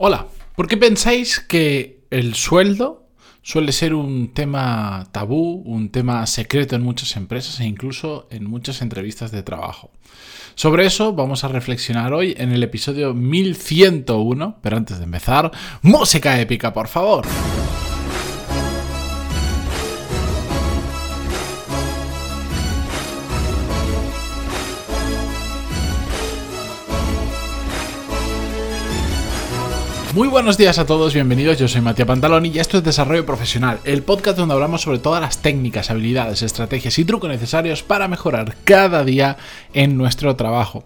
Hola, ¿por qué pensáis que el sueldo suele ser un tema tabú, un tema secreto en muchas empresas e incluso en muchas entrevistas de trabajo? Sobre eso vamos a reflexionar hoy en el episodio 1101, pero antes de empezar, música épica, por favor. Muy buenos días a todos, bienvenidos. Yo soy Matías Pantaloni y esto es Desarrollo Profesional, el podcast donde hablamos sobre todas las técnicas, habilidades, estrategias y trucos necesarios para mejorar cada día en nuestro trabajo.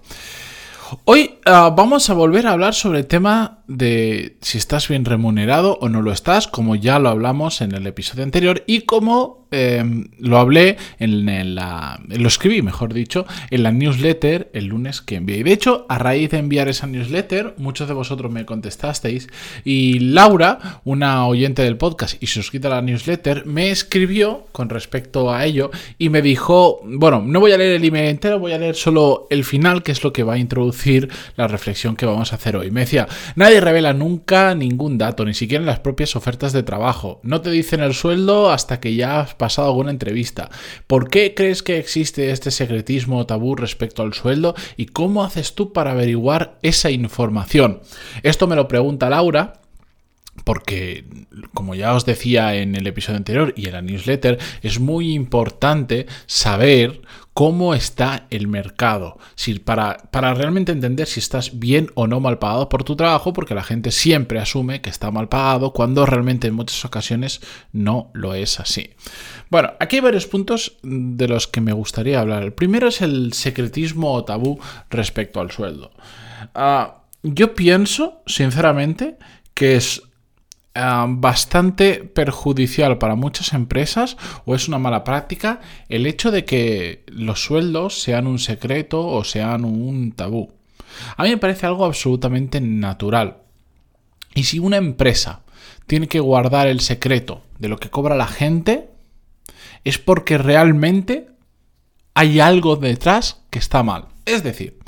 Hoy ah, vamos a volver a hablar sobre el tema de si estás bien remunerado o no lo estás, como ya lo hablamos en el episodio anterior y como em, lo hablé en, la... lo escribí, mejor dicho, en la newsletter el lunes que envié. De hecho, a raíz de enviar esa newsletter, muchos de vosotros me contestasteis y Laura, una oyente del podcast y suscrita a la newsletter, me escribió con respecto a ello y me dijo, bueno, no voy a leer el email entero, voy a leer solo el final, que es lo que va a introducir la reflexión que vamos a hacer hoy. Me decía, nadie revela nunca ningún dato, ni siquiera en las propias ofertas de trabajo. No te dicen el sueldo hasta que ya has pasado alguna entrevista. ¿Por qué crees que existe este secretismo o tabú respecto al sueldo? ¿Y cómo haces tú para averiguar esa información? Esto me lo pregunta Laura porque, como ya os decía en el episodio anterior y en la newsletter, es muy importante saber cómo está el mercado. Si, para, para, realmente entender si estás bien o no mal pagado por tu trabajo, porque la gente siempre asume que está mal pagado cuando realmente en muchas ocasiones no lo es así. Bueno, aquí hay varios puntos de los que me gustaría hablar. El primero es el secretismo o tabú respecto al sueldo. Ah, yo pienso, sinceramente, que es bastante perjudicial para muchas empresas o es una mala práctica el hecho de que los sueldos sean un secreto o sean un tabú. A mí me parece algo absolutamente natural. Y si una empresa tiene que guardar el secreto de lo que cobra la gente, es porque realmente hay algo detrás que está mal. Es decir,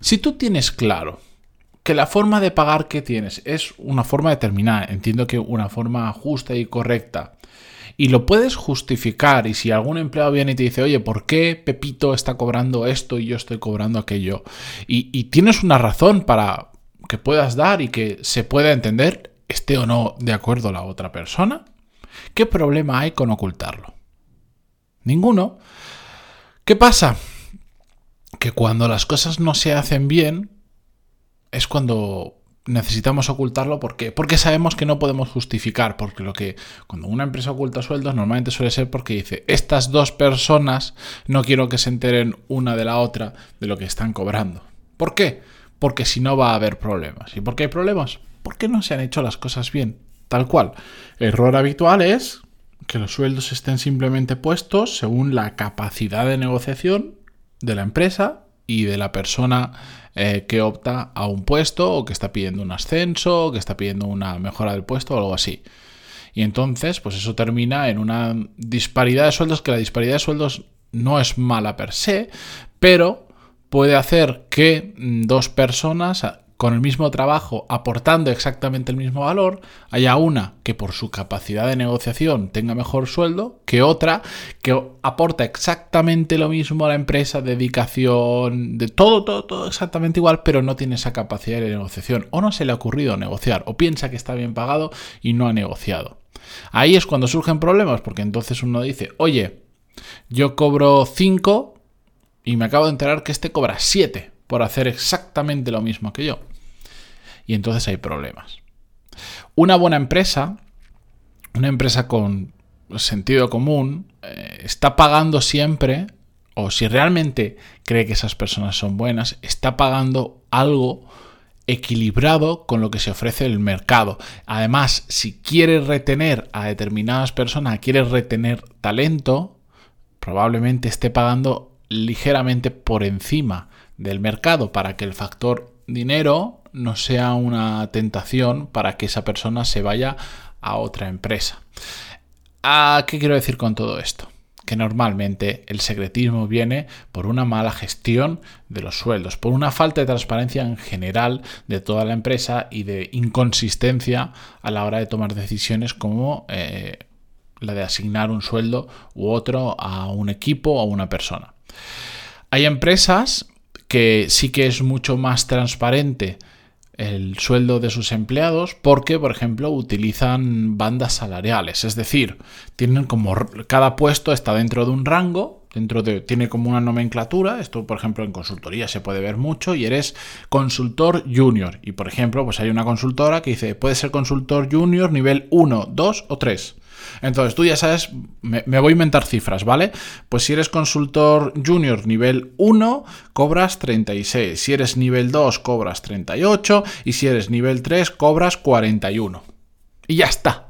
si tú tienes claro que la forma de pagar que tienes es una forma determinada, entiendo que una forma justa y correcta, y lo puedes justificar, y si algún empleado viene y te dice, oye, ¿por qué Pepito está cobrando esto y yo estoy cobrando aquello? Y, y tienes una razón para que puedas dar y que se pueda entender, esté o no de acuerdo la otra persona, ¿qué problema hay con ocultarlo? Ninguno. ¿Qué pasa? Que cuando las cosas no se hacen bien, es cuando necesitamos ocultarlo porque porque sabemos que no podemos justificar porque lo que cuando una empresa oculta sueldos normalmente suele ser porque dice estas dos personas no quiero que se enteren una de la otra de lo que están cobrando ¿por qué? porque si no va a haber problemas ¿y por qué hay problemas? porque no se han hecho las cosas bien tal cual error habitual es que los sueldos estén simplemente puestos según la capacidad de negociación de la empresa y de la persona eh, que opta a un puesto o que está pidiendo un ascenso o que está pidiendo una mejora del puesto o algo así. Y entonces, pues eso termina en una disparidad de sueldos, que la disparidad de sueldos no es mala per se, pero puede hacer que mm, dos personas con el mismo trabajo, aportando exactamente el mismo valor, haya una que por su capacidad de negociación tenga mejor sueldo que otra que aporta exactamente lo mismo a la empresa, dedicación, de todo, todo, todo exactamente igual, pero no tiene esa capacidad de negociación o no se le ha ocurrido negociar o piensa que está bien pagado y no ha negociado. Ahí es cuando surgen problemas porque entonces uno dice, oye, yo cobro 5 y me acabo de enterar que este cobra 7 por hacer exactamente lo mismo que yo y entonces hay problemas. Una buena empresa, una empresa con sentido común, eh, está pagando siempre, o si realmente cree que esas personas son buenas, está pagando algo equilibrado con lo que se ofrece el mercado. Además, si quiere retener a determinadas personas, quiere retener talento, probablemente esté pagando ligeramente por encima del mercado para que el factor dinero no sea una tentación para que esa persona se vaya a otra empresa. ¿A qué quiero decir con todo esto? que normalmente el secretismo viene por una mala gestión de los sueldos, por una falta de transparencia en general de toda la empresa y de inconsistencia a la hora de tomar decisiones como eh, la de asignar un sueldo u otro a un equipo o a una persona. Hay empresas que sí que es mucho más transparente el sueldo de sus empleados porque, por ejemplo, utilizan bandas salariales. Es decir, tienen como cada puesto está dentro de un rango, dentro de, tiene como una nomenclatura. Esto, por ejemplo, en consultoría se puede ver mucho y eres consultor junior. Y, por ejemplo, pues hay una consultora que dice, puede ser consultor junior nivel 1, 2 o 3. Entonces tú ya sabes, me, voy a inventar cifras, ¿vale? Pues si eres consultor junior nivel 1, cobras 36. Si eres nivel 2, cobras 38. Y si eres nivel 3, cobras 41. Y ya está.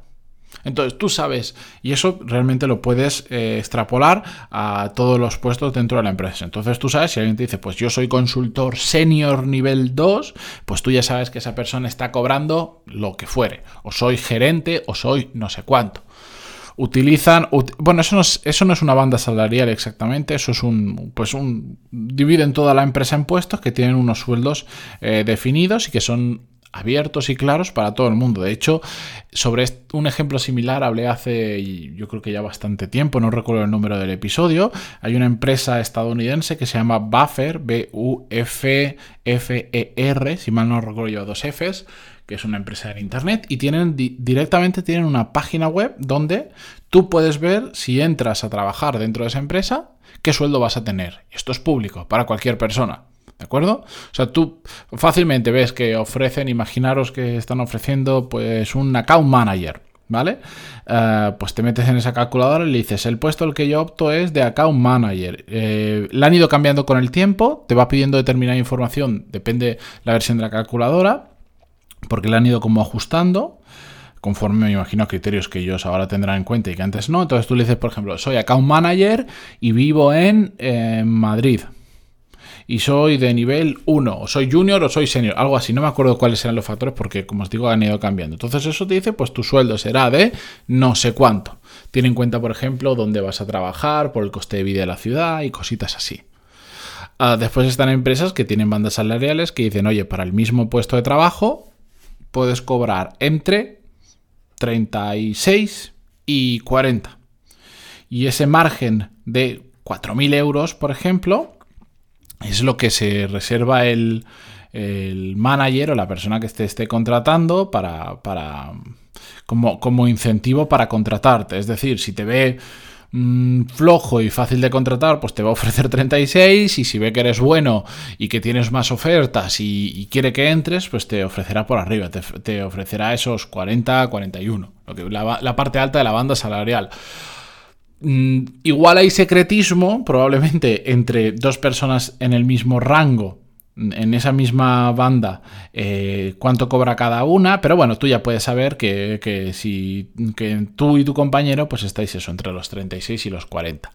Entonces tú sabes, y eso realmente lo puedes eh, extrapolar a todos los puestos dentro de la empresa. Entonces tú sabes, si alguien te dice, pues yo soy consultor senior nivel 2, pues tú ya sabes que esa persona está cobrando lo que fuere. O soy gerente o soy no sé cuánto utilizan, bueno, eso no, es, eso no es una banda salarial exactamente, eso es un, pues un, dividen toda la empresa en puestos que tienen unos sueldos eh, definidos y que son abiertos y claros para todo el mundo. De hecho, sobre un ejemplo similar hablé hace, yo creo que ya bastante tiempo, no recuerdo el número del episodio. Hay una empresa estadounidense que se llama Buffer, B-U-F-F-E-R, si mal no recuerdo yo, dos Fs, que es una empresa de internet, y tienen directamente tienen una página web donde tú puedes ver si entras a trabajar dentro de esa empresa, qué sueldo vas a tener. Esto es público para cualquier persona. ¿De acuerdo? O sea, tú fácilmente ves que ofrecen, imaginaros que están ofreciendo pues un account manager. ¿Vale? Eh, pues te metes en esa calculadora y le dices, el puesto el que yo opto es de account manager. Eh, la han ido cambiando con el tiempo, te va pidiendo determinada información, depende la versión de la calculadora porque le han ido como ajustando conforme me imagino criterios que ellos ahora tendrán en cuenta y que antes no. Entonces tú le dices, por ejemplo, soy account manager y vivo en Madrid. Y soy de nivel 1, o soy junior o soy senior, algo así. No me acuerdo cuáles eran los factores porque, como os digo, han ido cambiando. Entonces eso te dice, pues tu sueldo será de no sé cuánto. Tiene en cuenta, por ejemplo, dónde vas a trabajar, por el coste de vida de la ciudad y cositas así. Ah, después están empresas que tienen bandas salariales que dicen, oye, para el mismo puesto de trabajo puedes cobrar entre 36 y 40. Y ese margen de 4.000 euros, por ejemplo, es lo que se reserva el, manager o la persona que te esté contratando para, para como, como incentivo para contratarte. Es decir, si te ve Mm, flojo y fácil de contratar, pues te va a ofrecer 36 y si ve que eres bueno y que tienes más ofertas y, quiere que entres, pues te ofrecerá por arriba, te, ofrecerá esos 40, 41, lo que, la, parte alta de la banda salarial. Mm, igual hay secretismo, probablemente entre dos personas en el mismo rango en esa misma banda eh, cuánto cobra cada una, pero bueno, tú ya puedes saber que, si que tú y tu compañero pues estáis eso entre los 36 y los 40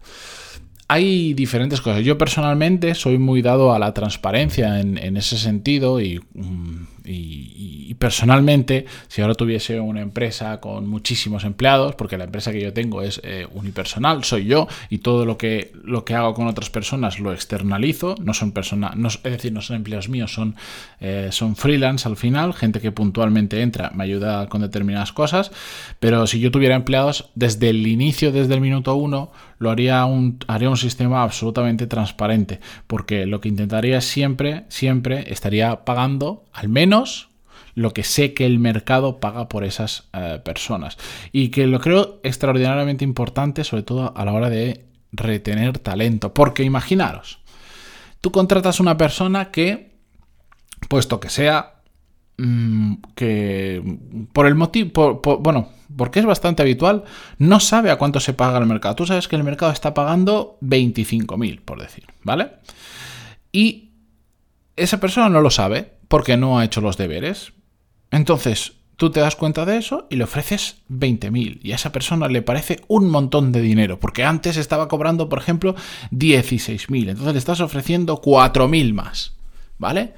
hay diferentes cosas. Yo personalmente soy muy dado a la transparencia en, ese sentido mm, y, personalmente, si ahora tuviese una empresa con muchísimos empleados, porque la empresa que yo tengo es eh, unipersonal, soy yo y todo lo que, lo que hago con otras personas lo externalizo, no son personas, es decir, no son empleados míos, son, eh, son freelance al final, gente que puntualmente entra, me ayuda con determinadas cosas, pero si yo tuviera empleados desde el inicio, desde el minuto uno, lo haría un, haría un sistema absolutamente transparente, porque lo que intentaría siempre, siempre estaría pagando al menos lo que sé que el mercado paga por esas eh, personas. Y que lo creo extraordinariamente importante, sobre todo a la hora de retener talento. Porque imaginaros, tú contratas una persona que, puesto que sea, que por el motivo, bueno, porque es bastante habitual, no sabe a cuánto se paga el mercado. Tú sabes que el mercado está pagando 25.000, por decir, ¿vale? Y esa persona no lo sabe porque no ha hecho los deberes. Entonces, tú te das cuenta de eso y le ofreces 20.000 y a esa persona le parece un montón de dinero, porque antes estaba cobrando, por ejemplo, 16.000, entonces le estás ofreciendo 4.000 más, ¿vale?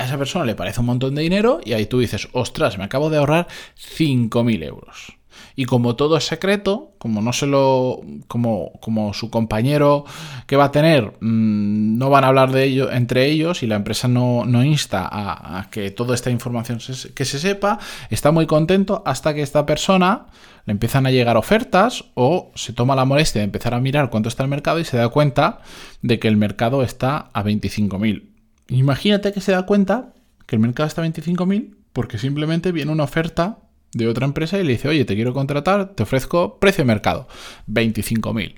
A esa persona le parece un montón de dinero y ahí tú dices, ostras, me acabo de ahorrar 5.000 euros. Y como todo es secreto, como no se lo. como, como su compañero que va a tener, mm, no van a hablar de ello entre ellos y la empresa no, insta a, que toda esta información que se sepa, está muy contento hasta que esta persona le empiezan a llegar ofertas o se toma la molestia de empezar a mirar cuánto está el mercado y se da cuenta de que el mercado está a 25.000. Imagínate que se da cuenta que el mercado está a 25.000 porque simplemente viene una oferta de otra empresa y le dice, oye, te quiero contratar, te ofrezco precio de mercado, 25.000.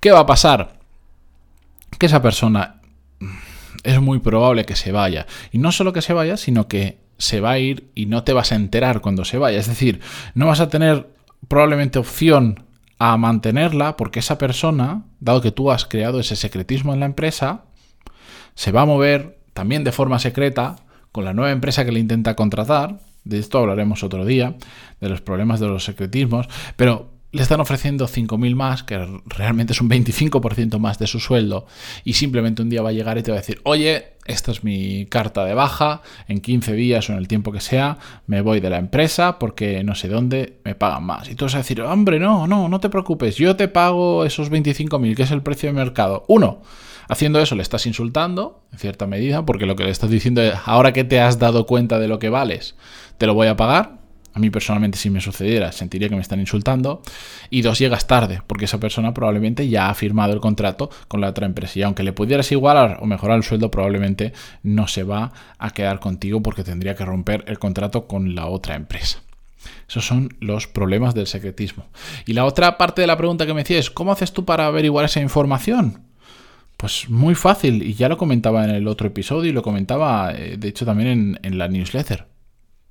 ¿Qué va a pasar? Que esa persona es muy probable que se vaya. Y no solo que se vaya, sino que se va a ir y no te vas a enterar cuando se vaya. Es decir, no vas a tener probablemente opción a mantenerla porque esa persona, dado que tú has creado ese secretismo en la empresa, se va a mover también de forma secreta con la nueva empresa que le intenta contratar de esto hablaremos otro día, de los problemas de los secretismos, pero le están ofreciendo 5.000 más, que realmente es un 25% más de su sueldo, y simplemente un día va a llegar y te va a decir, oye, esta es mi carta de baja, en 15 días o en el tiempo que sea, me voy de la empresa porque no sé dónde me pagan más. Y tú vas a decir, hombre, no, no, no te preocupes, yo te pago esos 25.000, que es el precio de mercado. Uno, Haciendo eso le estás insultando, en cierta medida, porque lo que le estás diciendo es, ahora que te has dado cuenta de lo que vales, te lo voy a pagar. A mí personalmente si me sucediera sentiría que me están insultando. Y dos, llegas tarde, porque esa persona probablemente ya ha firmado el contrato con la otra empresa. Y aunque le pudieras igualar o mejorar el sueldo, probablemente no se va a quedar contigo porque tendría que romper el contrato con la otra empresa. Esos son los problemas del secretismo. Y la otra parte de la pregunta que me decía es, ¿cómo haces tú para averiguar esa información? Pues muy fácil, y ya lo comentaba en el otro episodio y lo comentaba, eh, de hecho, también en, la newsletter.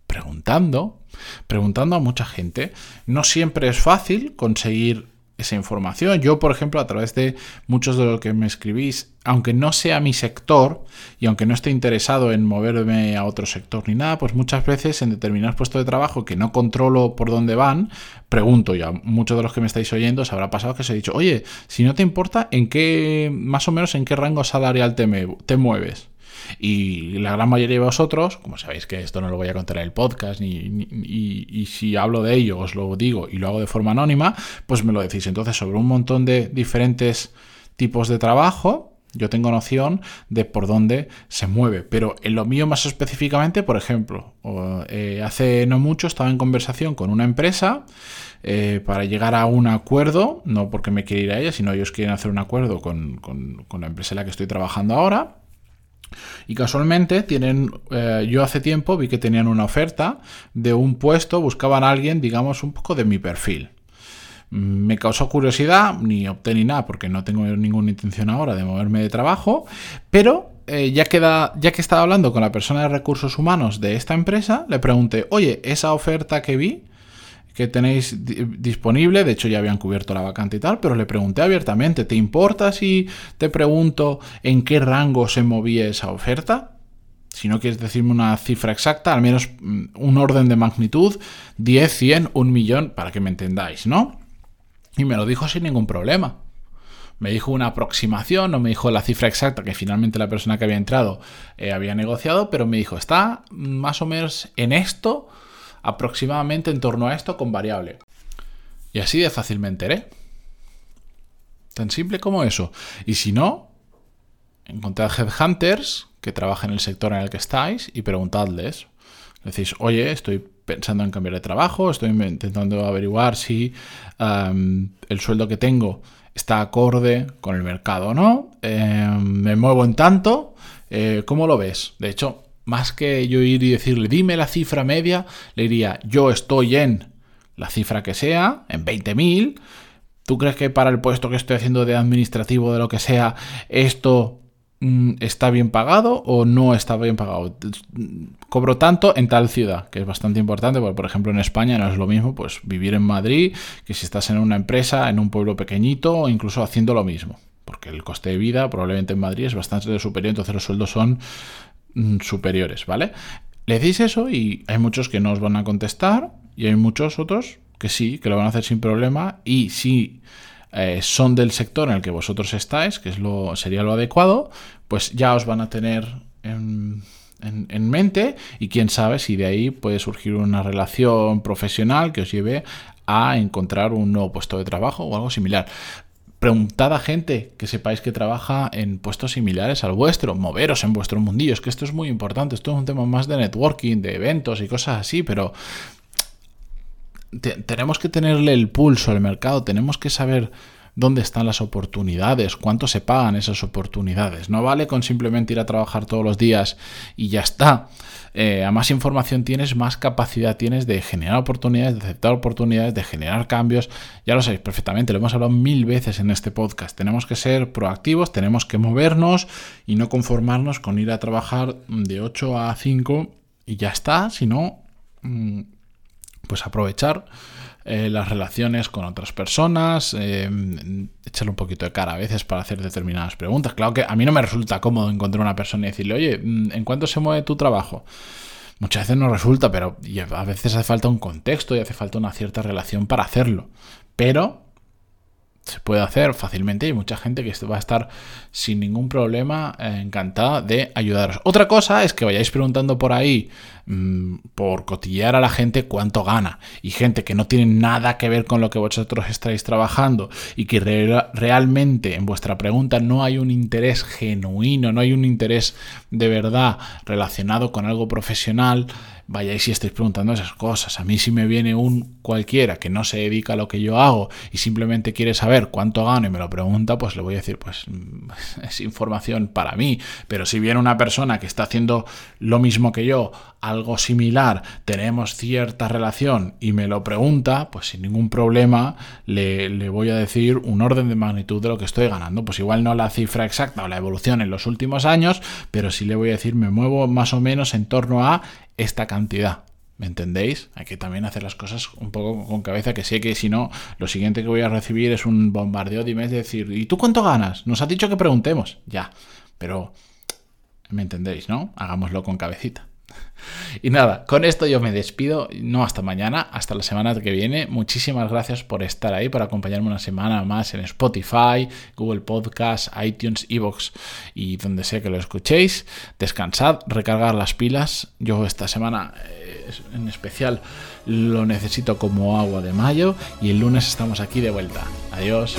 Preguntando, preguntando a mucha gente. No siempre es fácil conseguir esa información. Yo, por ejemplo, a través de muchos de lo que me escribís, aunque no sea mi sector y aunque no esté interesado en moverme a otro sector ni nada, pues muchas veces en determinados puestos de trabajo que no controlo por dónde van, pregunto, ya muchos de los que me estáis oyendo os habrá pasado que os he dicho, oye, si no te importa, ¿en qué, más o menos, en qué rango salarial te, te mueves? Y la gran mayoría de vosotros, como sabéis que esto no lo voy a contar en el podcast, ni, y, si hablo de ello os lo digo y lo hago de forma anónima, pues me lo decís. Entonces, sobre un montón de diferentes tipos de trabajo, yo tengo noción de por dónde se mueve, pero en lo mío más específicamente, por ejemplo, eh, hace no mucho estaba en conversación con una empresa eh, para llegar a un acuerdo, no porque me quiera ir a ella, sino ellos quieren hacer un acuerdo con, con la empresa en la que estoy trabajando ahora. Y casualmente tienen, eh, yo hace tiempo vi que tenían una oferta de un puesto, buscaban a alguien, digamos, un poco de mi perfil. Mm, me causó curiosidad, ni obté ni nada, porque no tengo ninguna intención ahora de moverme de trabajo, pero eh, ya, ya que estaba hablando con la persona de recursos humanos de esta empresa, le pregunté, oye, esa oferta que vi, que tenéis disponible, de hecho ya habían cubierto la vacante y tal, pero le pregunté abiertamente, ¿te importa si te pregunto en qué rango se movía esa oferta? Si no quieres decirme una cifra exacta, al menos mm, un orden de magnitud, 10, 100, un millón, para que me entendáis, ¿no? Y me lo dijo sin ningún problema. Me dijo una aproximación, no me dijo la cifra exacta que finalmente la persona que había entrado eh, había negociado, pero me dijo, está más o menos en esto aproximadamente en torno a esto con variable. Y así de fácil me enteré. Tan simple como eso. Y si no, encontrad headhunters que trabajen en el sector en el que estáis y preguntadles. Decís, oye, estoy pensando en cambiar de trabajo, estoy intentando averiguar si el sueldo que tengo está acorde con el mercado o no. Em, me muevo en tanto. Eh, ¿Cómo lo ves? De hecho, más que yo ir y decirle, dime la cifra media, le diría, yo estoy en la cifra que sea, en 20.000. ¿Tú crees que para el puesto que estoy haciendo de administrativo, de lo que sea, esto mm, está bien pagado o no está bien pagado? Cobro tanto en tal ciudad, que es bastante importante, porque por ejemplo en España no es lo mismo, pues vivir en Madrid, que si estás en una empresa, en un pueblo pequeñito o incluso haciendo lo mismo porque el coste de vida probablemente en Madrid es bastante superior, entonces los sueldos son superiores, ¿vale? Le decís eso y hay muchos que no os van a contestar y hay muchos otros que sí, que lo van a hacer sin problema y si eh, son del sector en el que vosotros estáis, que es lo, sería lo adecuado, pues ya os van a tener en, en, mente y quién sabe si de ahí puede surgir una relación profesional que os lleve a encontrar un nuevo puesto de trabajo o algo similar. Preguntad a gente que sepáis que trabaja en puestos similares al vuestro, moveros en vuestro mundillo, es que esto es muy importante, esto es un tema más de networking, de eventos y cosas así, pero tenemos que tenerle el pulso al mercado, tenemos que saber dónde están las oportunidades, cuánto se pagan esas oportunidades. No vale con simplemente ir a trabajar todos los días y ya está. Eh, a más información tienes, más capacidad tienes de generar oportunidades, de aceptar oportunidades, de generar cambios. Ya lo sabéis perfectamente, lo hemos hablado mil veces en este podcast. Tenemos que ser proactivos, tenemos que movernos y no conformarnos con ir a trabajar de 8 a 5 y ya está, sino mm, pues aprovechar eh, las relaciones con otras personas, eh, echarle un poquito de cara a veces para hacer determinadas preguntas. Claro que a mí no me resulta cómodo encontrar una persona y decirle, oye, mm, ¿en cuánto se mueve tu trabajo? Muchas veces no resulta, pero a veces hace falta un contexto y hace falta una cierta relación para hacerlo. Pero se puede hacer fácilmente y mucha gente que va a estar sin ningún problema eh, encantada de ayudaros. Otra cosa es que vayáis preguntando por ahí, mm, por cotillear a la gente cuánto gana y gente que no tiene nada que ver con lo que vosotros estáis trabajando y que realmente en vuestra pregunta no hay un interés genuino, no hay un interés de verdad relacionado con algo profesional vayáis y estéis preguntando esas cosas. A mí si me viene un cualquiera que no se dedica a lo que yo hago y simplemente quiere saber cuánto gano y me lo pregunta, pues le voy a decir, pues es información para mí. Pero si viene una persona que está haciendo lo mismo que yo, algo similar, tenemos cierta relación y me lo pregunta, pues sin ningún problema le, voy a decir un orden de magnitud de lo que estoy ganando. Pues igual no la cifra exacta o la evolución en los últimos años, pero sí le voy a decir, me muevo más o menos en torno a esta cantidad. ¿Me entendéis? Hay que también hacer las cosas un poco con cabeza, que sé que si no, lo siguiente que voy a recibir es un bombardeo de emails de decir, ¿y tú cuánto ganas? Nos ha dicho que preguntemos. Ya, pero ¿me entendéis, no? Hagámoslo con cabecita. Y nada, con esto yo me despido, no hasta mañana, hasta la semana que viene. Muchísimas gracias por estar ahí, por acompañarme una semana más en Spotify, Google Podcast, iTunes, Evox y donde sea que lo escuchéis. Descansad, recargar las pilas. Yo esta semana eh, en especial lo necesito como agua de mayo y el lunes estamos aquí de vuelta. Adiós.